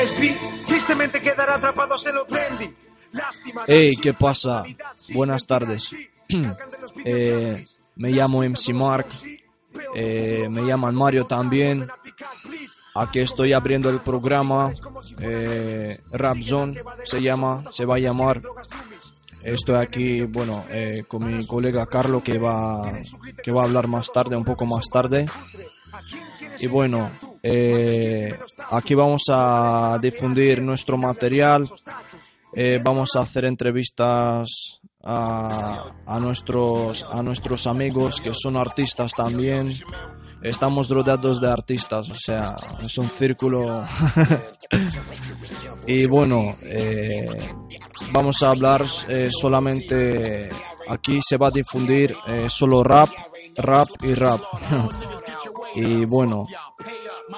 Lesbi, tristemente quedará atrapados en lo trendy. Hey, ¿qué pasa? Buenas tardes. Eh, me llamo MC Mark. Eh, me llaman Mario también. Aquí estoy abriendo el programa. Eh, Rap Zone se llama, se va a llamar. Estoy aquí, bueno, eh, con mi colega Carlo que va, que va a hablar más tarde, un poco más tarde. Y bueno, eh, aquí vamos a difundir nuestro material. Eh, vamos a hacer entrevistas a, a nuestros a nuestros amigos que son artistas también. Estamos rodeados de artistas, o sea, es un círculo. y bueno, eh, vamos a hablar eh, solamente. Aquí se va a difundir eh, solo rap, rap y rap. y bueno,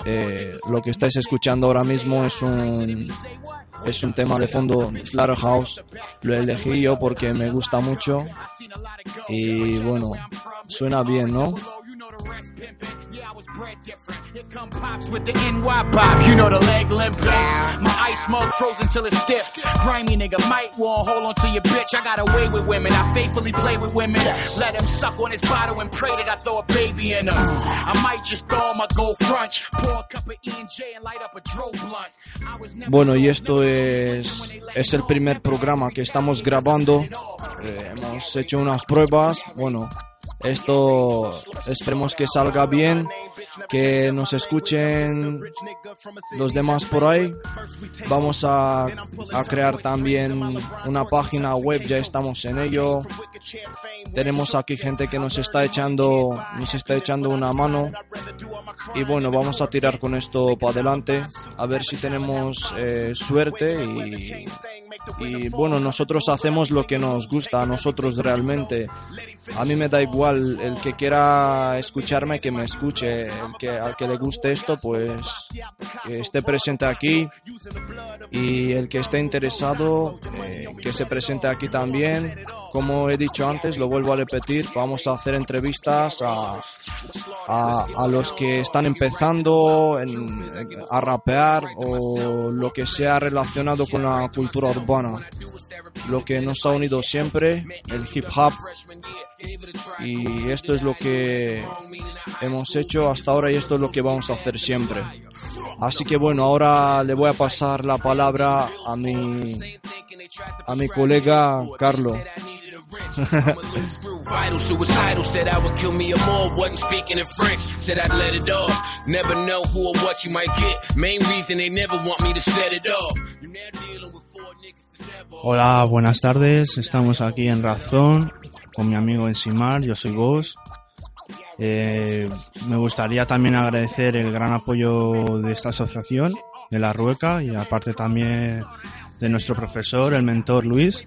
eh, lo que estáis escuchando ahora mismo es un es un tema de fondo Slaughterhouse. Lo elegí yo porque me gusta mucho y bueno, suena bien, ¿no? Here come pops with the NY pop, you know the leg limp. My ice mug frozen till it's stiff. Grimy nigga might want hold on to your bitch. I got away with women, I faithfully play with women. Let him suck on his bottle and pray that I throw a baby in her. I might just throw on my gold front, pour a cup of E and light up a dro blunt. I was Bueno, y esto es, es el primer programa que estamos grabando. Eh, hemos hecho unas pruebas. Bueno, esto esperemos que salga bien, que nos escuchen los demás por ahí. Vamos a, a crear también una página web, ya estamos en ello. Tenemos aquí gente que nos está echando, nos está echando una mano. Y bueno, vamos a tirar con esto para adelante, a ver si tenemos eh, suerte y, y bueno, nosotros hacemos lo que nos gusta a nosotros realmente. A mí me da igual el que quiera escucharme que me escuche, el que al que le guste esto pues que esté presente aquí y el que esté interesado eh, que se presente aquí también. Como he dicho antes, lo vuelvo a repetir, vamos a hacer entrevistas a, a, los que están empezando a rapear o lo que sea relacionado con la cultura urbana. Lo que nos ha unido siempre, el hip hop. Y esto es lo que hemos hecho hasta ahora y esto es lo que vamos a hacer siempre. Así que bueno, ahora le voy a pasar la palabra a mi, a mi colega Carlo. Vital, suicidal, said I would kill me or more. Wasn't speaking in French, said I'd let it off. Never know who or what you might get. Main reason they never want me to set it off. Hola, buenas tardes. Estamos aquí en Razón con mi amigo Ensimar. Yo soy Ghost. Eh, me gustaría también agradecer el gran apoyo de esta asociación, de la Rueca, y aparte también de nuestro profesor, el mentor Luis,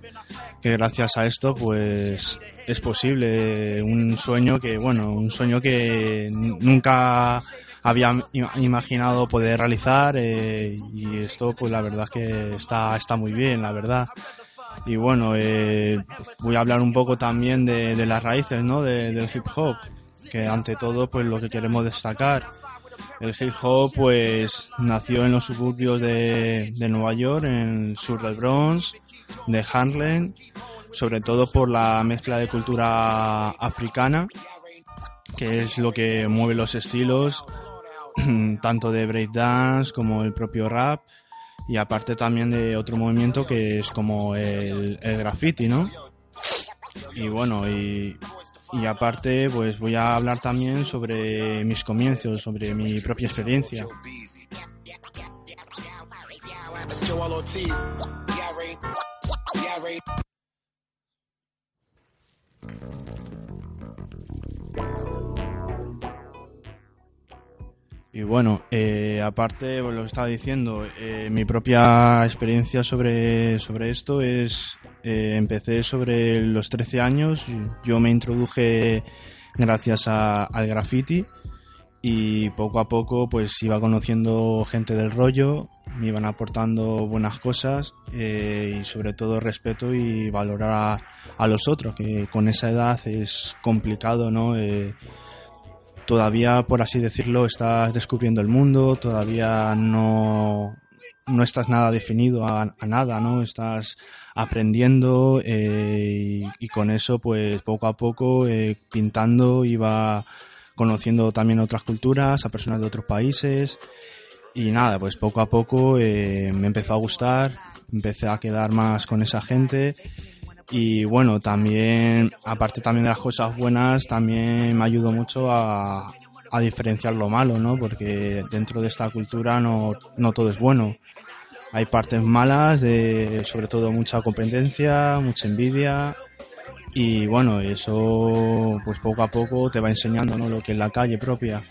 que gracias a esto pues es posible un sueño que, bueno, un sueño que nunca había im- imaginado poder realizar eh, y esto pues la verdad que está, está muy bien, la verdad. Y bueno, eh, voy a hablar un poco también de, de las raíces, ¿no? De- del hip hop, que ante todo, pues lo que queremos destacar. El hip hop, pues, nació en los suburbios de, Nueva York, en el sur del Bronx, de Harlem, sobre todo por la mezcla de cultura africana, que es lo que mueve los estilos, tanto de breakdance como el propio rap, y aparte también de otro movimiento que es como el, el graffiti, ¿no? Y bueno, y, y aparte pues voy a hablar también sobre mis comienzos, sobre mi propia experiencia. Y bueno, eh, aparte lo que estaba diciendo, eh, mi propia experiencia sobre, sobre esto es, eh, empecé sobre los 13 años, yo me introduje gracias a- al graffiti y poco a poco pues iba conociendo gente del rollo, me iban aportando buenas cosas eh, y sobre todo respeto y valorar a, los otros, que con esa edad es complicado, ¿no? Eh, todavía, por así decirlo, estás descubriendo el mundo, todavía no, no estás nada definido a, a nada, ¿no? Estás aprendiendo eh, y, y con eso, pues poco a poco, eh, pintando, iba conociendo también otras culturas, a personas de otros países y nada, pues poco a poco eh, me empezó a gustar, empecé a quedar más con esa gente y bueno, también, aparte también de las cosas buenas, también me ayudó mucho a, a diferenciar lo malo, ¿no? Porque dentro de esta cultura no, no todo es bueno. Hay partes malas, de sobre todo mucha competencia, mucha envidia. Y bueno, eso pues poco a poco te va enseñando, ¿no? Lo que es la calle propia.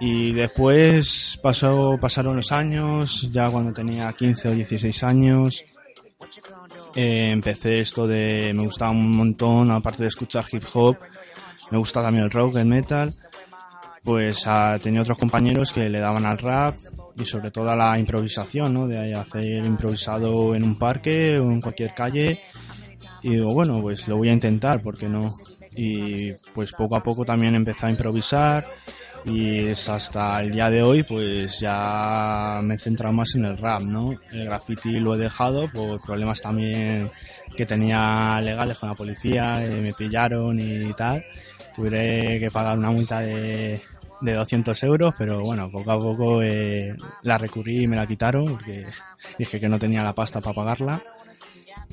Y después pasó, pasaron los años, ya cuando tenía 15 o 16 años, eh, empecé esto de me gustaba un montón aparte de escuchar hip hop me gusta también el rock el metal pues ah, tenía otros compañeros que le daban al rap y sobre todo a la improvisación no de hacer improvisado en un parque o en cualquier calle y digo bueno pues lo voy a intentar porque no y pues poco a poco también empecé a improvisar y es hasta el día de hoy pues ya me he centrado más en el rap, ¿no? El graffiti lo he dejado por problemas también que tenía legales con la policía, eh, me pillaron y tal. Tuve que pagar una multa de, de 200 euros, pero bueno, poco a poco eh, la recurrí y me la quitaron porque dije que no tenía la pasta para pagarla.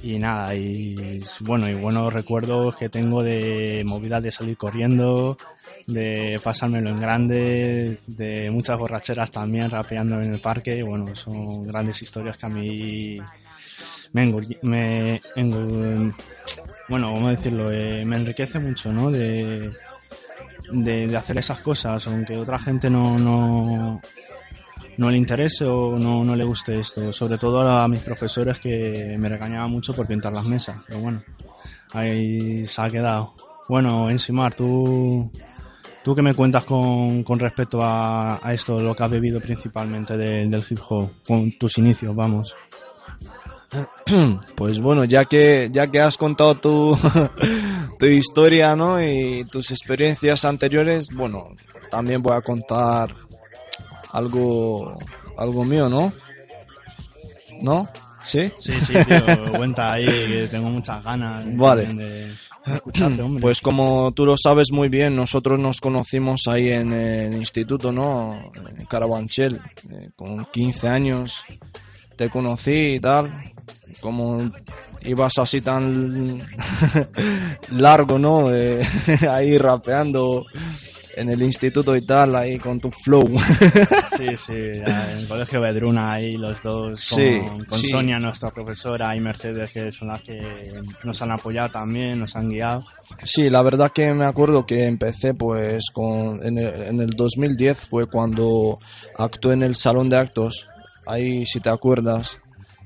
Y nada, y bueno, y buenos recuerdos que tengo de movidas de salir corriendo, de pasármelo en grande, de muchas borracheras también rapeando en el parque. y Bueno, son grandes historias que a mí me, engor- me engor- bueno, ¿cómo decirlo? Eh, me enriquece mucho, ¿no? De, de, de hacer esas cosas, aunque otra gente no, no, no le interese o no, no le guste esto. Sobre todo a mis profesores que me regañaban mucho por pintar las mesas. Pero bueno, ahí se ha quedado. Bueno, Ensimar, tú, ¿tú qué me cuentas con, con respecto a, esto, lo que has bebido principalmente del del hip hop? Con tus inicios, vamos. Pues bueno, ya que, ya que has contado tu, tu historia, ¿no? Y tus experiencias anteriores, bueno, también voy a contar algo, algo mío, ¿no? ¿No? ¿Sí? Sí, sí, tío, cuenta ahí que tengo muchas ganas Vale. de, escucharte, hombre. Pues como tú lo sabes muy bien, nosotros nos conocimos ahí en el instituto, ¿no? En Carabanchel, eh, con 15 años. Te conocí y tal. Como ibas así tan largo, ¿no? Eh, ahí rapeando en el instituto y tal, ahí con tu flow. Sí, sí, en el colegio Bedruna ahí los dos, con, Sí, con sí. Sonia, nuestra profesora, y Mercedes, que son las que nos han apoyado también, nos han guiado. Sí, la verdad que me acuerdo que empecé pues con en el, en el 2010 fue cuando actué en el salón de actos, ahí si te acuerdas,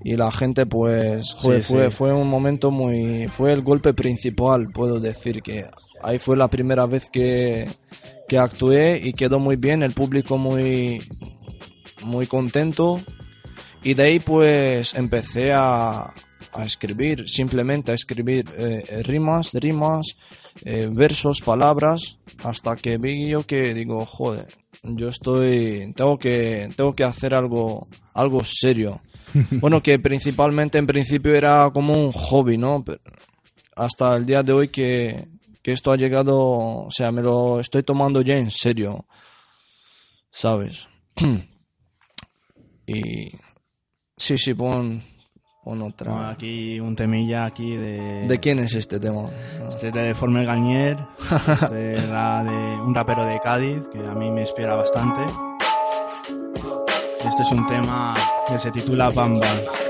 y la gente pues fue, Sí, fue, sí. fue un momento muy, fue el golpe principal, puedo decir que ahí fue la primera vez que, que actué y quedó muy bien, el público muy, muy contento y de ahí pues empecé a, a escribir, simplemente a escribir eh, rimas, rimas, eh, versos, palabras, hasta que vi yo que digo, joder, yo estoy, tengo que, tengo que hacer algo, algo serio. bueno, que principalmente en principio era como un hobby, ¿no? Pero hasta el día de hoy que, que esto ha llegado, o sea, me lo estoy tomando ya en serio, ¿sabes? y sí, sí, pon, pon otra. Bueno, aquí un temilla aquí de... ¿De quién es este tema? Este es de Formel Gañer, este era de un rapero de Cádiz, que a mí me inspira bastante. Este es un tema que se titula Bamba.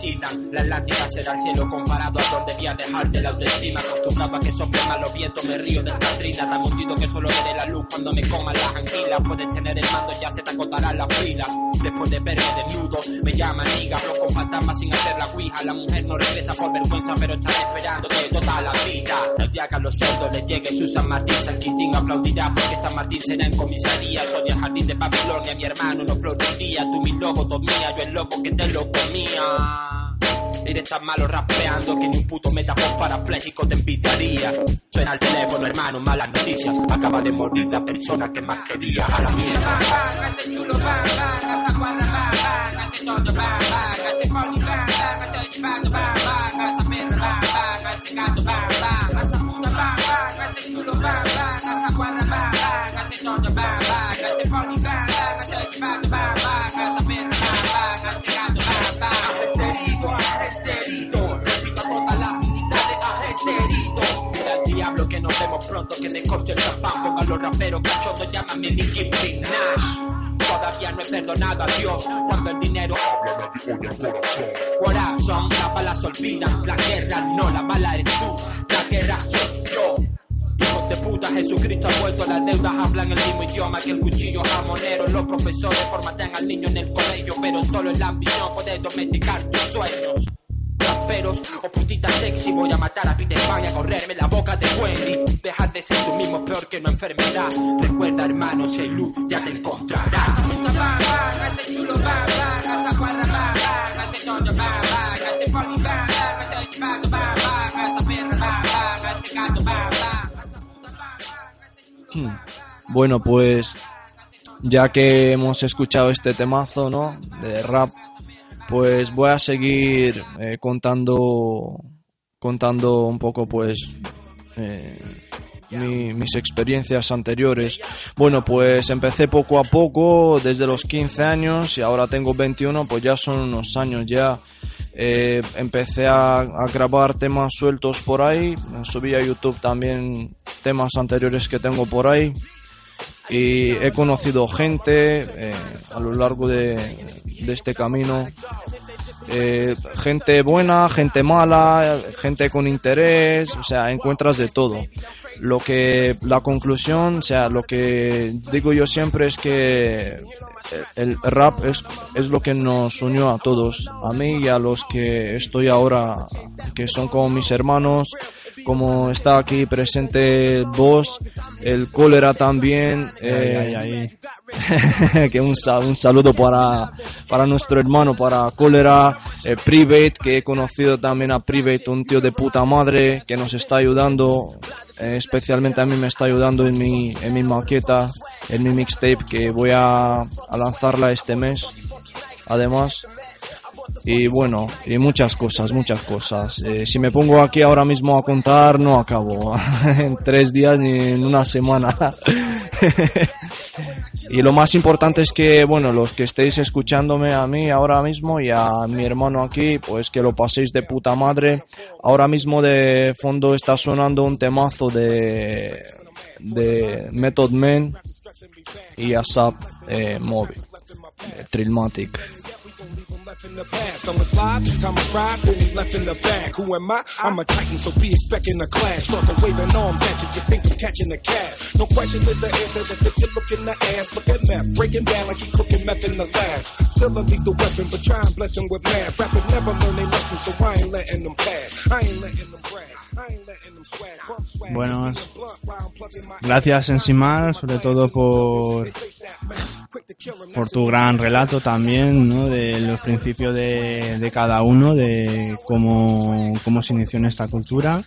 También se suicidan, la Atlántica será el cielo comparado a donde debía dejarte la autoestima, acostumbrado a que soplen malos vientos, me río del Katrina, tan hundido que solo veré la luz cuando me coman las anguilas, puedes tener el mando, ya se te agotarán las pilas, después de verme desnudo, me llaman niga, hablo con fantasmas sin hacer la ouija, la mujer no regresa por vergüenza, pero está esperando de toda la vida, el día que a los cerdos les llegue su San Martín, San Quintín aplaudirá porque San Martín será en comisaría, soy el jardín de Babilonia, mi hermano no florecía, tú mi lobotomía, yo el loco que te lo comía. Eres tan malo rapeando que ni un puto metafon parapléjico te envidiaría. Suena el teléfono, hermano, malas noticias. Acaba de morir la persona que más quería. A la mierda. Que me corte el champán, ponga los raperos cachondos, llámame Nicki Minaj. Todavía no he perdonado a Dios cuando el dinero corazón. Las balas olvidan, la guerra no, la bala eres tú, la guerra soy yo. Hijos de puta, Jesucristo ha vuelto, las deudas hablan el mismo idioma que el cuchillo jamonero. Los profesores formatean al niño en el colegio, pero solo en la ambición domesticar tus sueños. Raperos o putitas sexy, voy a matar a Peter Pan y a correrme la boca de Wendy. Dejar de ser tú mismo peor que una enfermedad. Recuerda, hermano, si hay luz, ya te encontrarás. Hmm. Bueno, pues ya que hemos escuchado este temazo, ¿no? De rap, pues voy a seguir eh, contando contando un poco, pues eh, mi- mis experiencias anteriores. Bueno, pues empecé poco a poco, desde los 15 años y ahora tengo 21, pues ya son unos años ya. Eh, empecé a, a grabar temas sueltos por ahí, subí a YouTube también temas anteriores que tengo por ahí y he conocido gente eh, a lo largo de, de este camino. Eh, gente buena, gente mala, gente con interés, o sea, encuentras de todo. Lo que, la conclusión, o sea, lo que digo yo siempre es que el rap es, es lo que nos unió a todos, a mí y a los que estoy ahora, que son como mis hermanos, como está aquí presente vos, el cólera también, eh, Ay, ay, que un saludo para, para nuestro hermano, para Cólera, eh, Private, que he conocido también a Private, un tío de puta madre que nos está ayudando, eh, especialmente a mí me está ayudando en mi, en mi maqueta, en mi mixtape que voy a, a lanzarla este mes, además. Y bueno, y muchas cosas, muchas cosas. Eh, si me pongo aquí ahora mismo a contar, no acabo. en tres días ni en una semana. y lo más importante es que, bueno, los que estéis escuchándome a mí ahora mismo y a mi hermano aquí, pues que lo paséis de puta madre. Ahora mismo de fondo está sonando un temazo de, de Method Man y ASAP eh, Moby, eh, Trillmatic. Left in the past. I'm a slide, time I ride, then he's left in the bag. Who am I? I'm a titan, so be expecting a clash. Start the waving arms at you, you think I'm catching the cash. No question is the answer, that if you look in the ass, look at meth, breaking down like he cooking meth in the lab. Still a lethal weapon, but try and bless him with math. Rappers never learn their lessons, so I ain't letting them pass. I ain't letting them. My Gracias Ensimar, sobre todo por, por tu gran relato también, ¿no? De los principios de, de cada uno, de cómo, cómo se inició en esta cultura.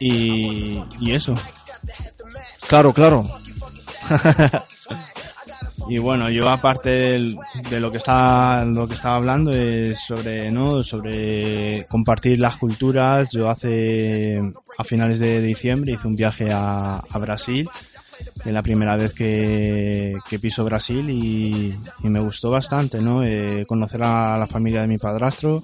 Y, y eso. Claro, claro. y bueno, yo aparte de lo que está lo que estaba hablando es sobre no sobre compartir las culturas. Yo hace a finales de diciembre hice un viaje a, a Brasil. Es la primera vez que, que piso Brasil y, y me gustó bastante, ¿no? Eh, conocer a la familia de mi padrastro,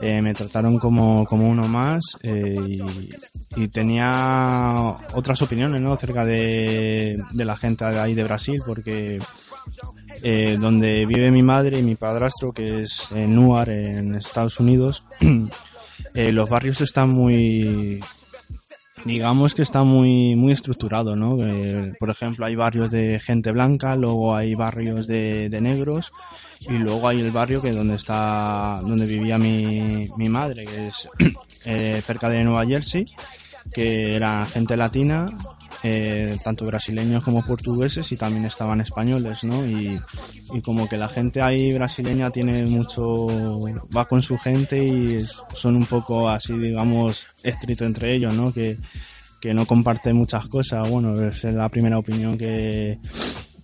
eh, me trataron como, como uno más eh, y, y tenía otras opiniones, ¿no? Acerca de, de la gente de ahí de Brasil, porque eh, donde vive mi madre y mi padrastro, que es en Newark, en Estados Unidos, eh, los barrios están muy, digamos que está muy muy estructurado, ¿no? Eh, por ejemplo, hay barrios de gente blanca, luego hay barrios de, negros y luego hay el barrio que donde está donde vivía mi, mi madre, que es cerca de Nueva Jersey, que era gente latina, eh, tanto brasileños como portugueses y también estaban españoles, ¿no? Y, y como que la gente ahí brasileña tiene mucho, va con su gente y son un poco así, digamos, estrictos entre ellos, ¿no? Que, que no comparten muchas cosas. Bueno, es la primera opinión que,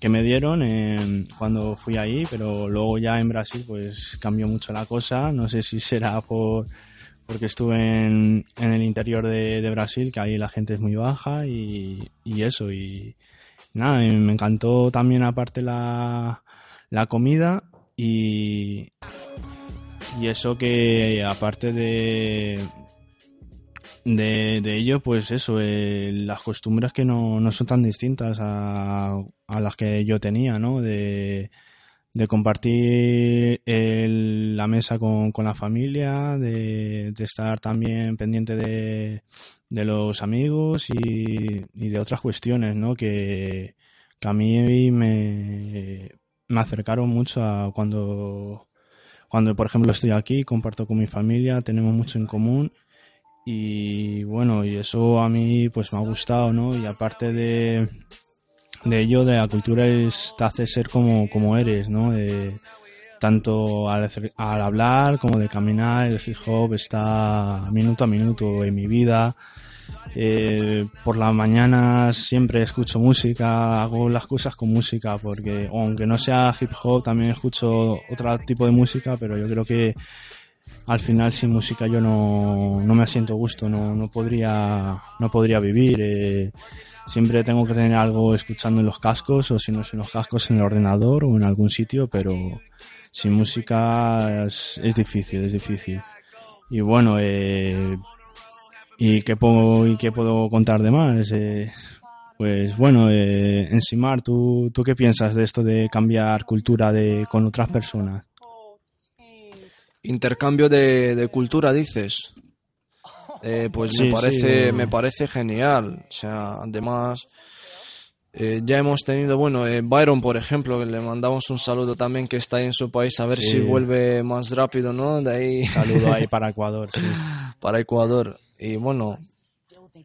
que me dieron eh, cuando fui ahí, pero luego ya en Brasil pues cambió mucho la cosa. No sé si será por porque estuve en, en el interior de, de Brasil, que ahí la gente es muy baja y, y eso. Y nada, me encantó también aparte la, la comida y, y eso que aparte de, de, de ello, pues eso, eh, las costumbres que no, no son tan distintas a, a las que yo tenía, ¿no? De, de compartir la mesa con, con la familia, de, de estar también pendiente de, de los amigos y, y de otras cuestiones, ¿no? Que, que a mí me, me acercaron mucho a cuando, cuando, por ejemplo, estoy aquí, comparto con mi familia, tenemos mucho en común y bueno, y eso a mí pues me ha gustado, ¿no? Y aparte de, de ello, de la cultura es, te hace ser como, como eres, ¿no? Tanto al hablar como de caminar, el hip hop está minuto a minuto en mi vida. Eh, por las mañanas siempre escucho música, hago las cosas con música, porque aunque no sea hip hop, también escucho otro tipo de música, pero yo creo que al final sin música yo no, no me siento gusto, no, no podría, no podría vivir. eh, siempre tengo que tener algo escuchando en los cascos, o si no en los cascos en el ordenador o en algún sitio, pero sin música es, es difícil, es difícil. Y bueno, eh, ¿y, qué puedo, ¿y qué puedo contar de más? Eh, pues bueno, eh, Ensimar, ¿tú, ¿tú qué piensas de esto de cambiar cultura de, con otras personas? Intercambio de, de cultura, dices. Eh, pues Sí, me parece, sí. me parece genial. O sea, además, eh, ya hemos tenido, bueno, eh, Byron, por ejemplo, que le mandamos un saludo también que está ahí en su país, a ver Sí. si vuelve más rápido, ¿no? De ahí Saludo ahí para Ecuador. para Ecuador. Y bueno,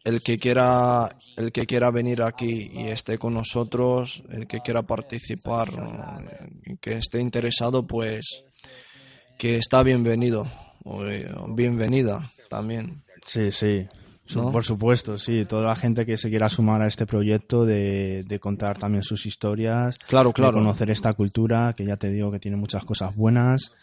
el que quiera, el que quiera venir aquí y esté con nosotros, el que quiera participar, que esté interesado, pues que está bienvenido o eh, bienvenida también. Sí, sí. Por supuesto, sí. Toda la gente que se quiera sumar a este proyecto de, de contar también sus historias, Claro, de claro. conocer esta cultura, que ya te digo que tiene muchas cosas buenas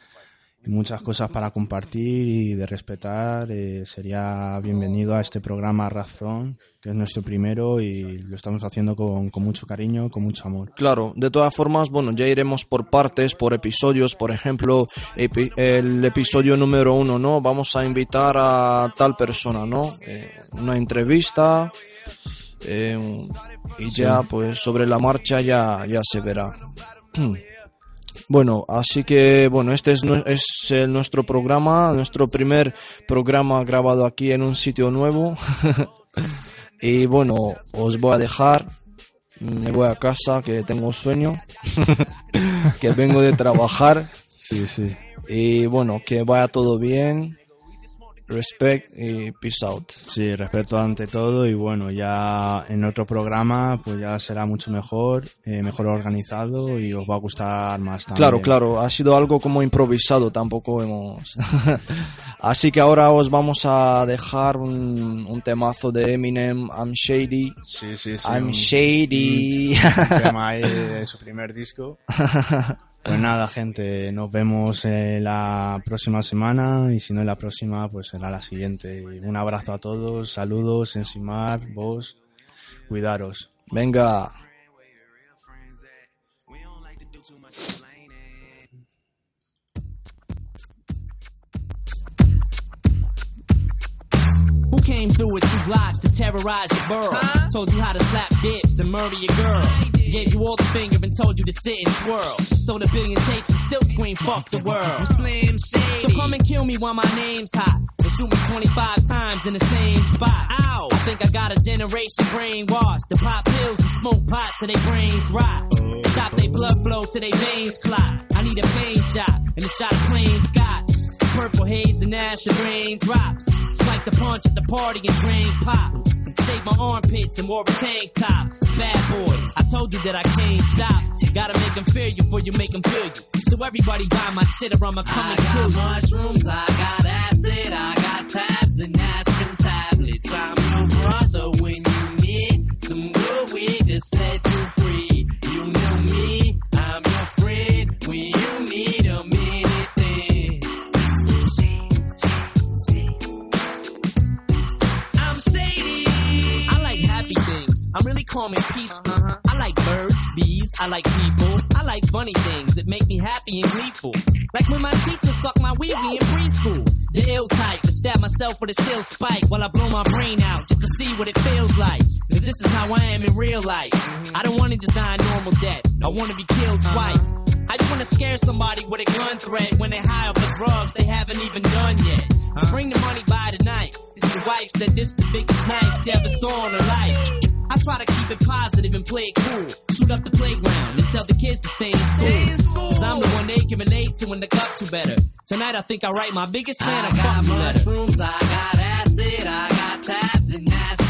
muchas cosas para compartir y de respetar, eh, sería bienvenido a este programa Razón, que es nuestro primero y lo estamos haciendo con, con mucho cariño, con mucho amor. Claro, de todas formas, bueno, ya iremos por partes, por episodios. Por ejemplo, epi- el episodio número uno, ¿no? Vamos a invitar a tal persona, ¿no? Eh, una entrevista. eh, y ya, pues sobre la marcha ya, ya se verá. Bueno, así que, bueno, este es, es eh, nuestro programa, nuestro primer programa grabado aquí en un sitio nuevo. y bueno, os voy a dejar me voy a casa que tengo sueño, que vengo de trabajar Sí, sí. y bueno, que vaya todo bien. Respect y peace out. Sí, respeto ante todo y bueno, ya en otro programa pues ya será mucho mejor, eh, mejor organizado y os va a gustar más también. Claro, claro, ha sido algo como improvisado, tampoco hemos Así que ahora os vamos a dejar un, un temazo de Eminem, I'm Shady. Sí, sí, sí. I'm un- Shady. un tema ahí de su primer disco. Pues nada, gente, nos vemos eh, la próxima semana y si no en la próxima, pues será la siguiente. Un abrazo a todos, saludos, Ensimar, vos, cuidaros. Venga. Who came through with two blocks to terrorize your borough? Told you how to slap dips and murder your girl. Gave you all the finger and told you to sit and twirl. Sold a billion tapes and still scream fuck the world. Slim Shady. So come and kill me while my name's hot. And shoot me 25 times in the same spot. Ow! I think I got a generation brainwashed. To pop pills and smoke pot till their brains rot. Stop their blood flow till their veins clot. I need a pain shot and a shot of plain scotch. Purple haze and acid rain drops. Spike the punch at the party and drain pop. Shake my armpits and wore a tank top. Bad boy, I told you that I can't stop. Gotta make them fear you before you make them feel you. So everybody buy my shit or I'ma come and kill you. mushrooms, I got acid, I got tabs and aspirin tablets. I'm your brother when you need some good weed to set you free. You calm and peaceful. Uh-huh. I like birds, bees. I like people. I like funny things that make me happy and gleeful. Like when my teacher sucked my wee wee in preschool. The ill type to stab myself with a steel spike while I blow my brain out just to see what it feels like. Cause this is how I am in real life. Mm-hmm. I don't wanna just die a normal death. I wanna be killed uh-huh. twice. I just wanna scare somebody with a gun threat when they high up for drugs they haven't even done yet. So bring the money by tonight. Your wife said this the biggest knife she ever saw in her life. I try to keep it positive and play it cool. Shoot up the playground and tell the kids to stay in school. Cause I'm the one they can relate to when they got to better. Tonight I think I write my biggest fan a fuck you letter. mushrooms, I got acid, I got tabs and aspirin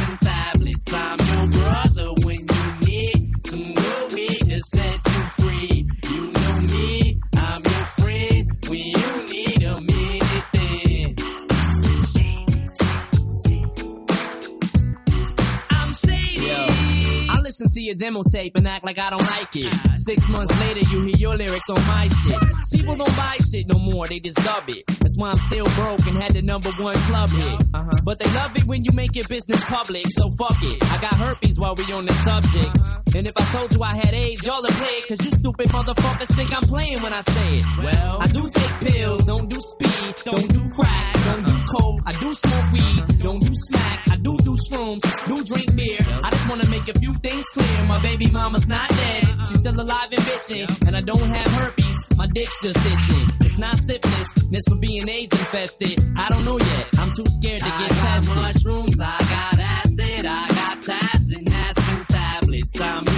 listen to your demo tape and act like I don't like it. Six months later, you hear your lyrics on my shit. People don't buy shit no more, they just dub it. That's why I'm still broke and had the number one club hit. Uh-huh. But they love it when you make your business public, so fuck it. I got herpes while we on this subject. Uh-huh. And if I told you I had AIDS, y'all would play it, cause you stupid motherfuckers think I'm playing when I say it. Well, I do take pills, don't do speed, don't do crack, don't do coke, I do smoke weed, don't do smack, I do do shrooms, do drink beer. I just wanna make a few things clear. My baby mama's not dead, she's still alive and bitching, and I don't have herpes, my dick's just itching not stiffness. This for being AIDS infested. I don't know yet. I'm too scared to get I tested. Mushrooms, I got acid, I got tabs and acid tablets. I'm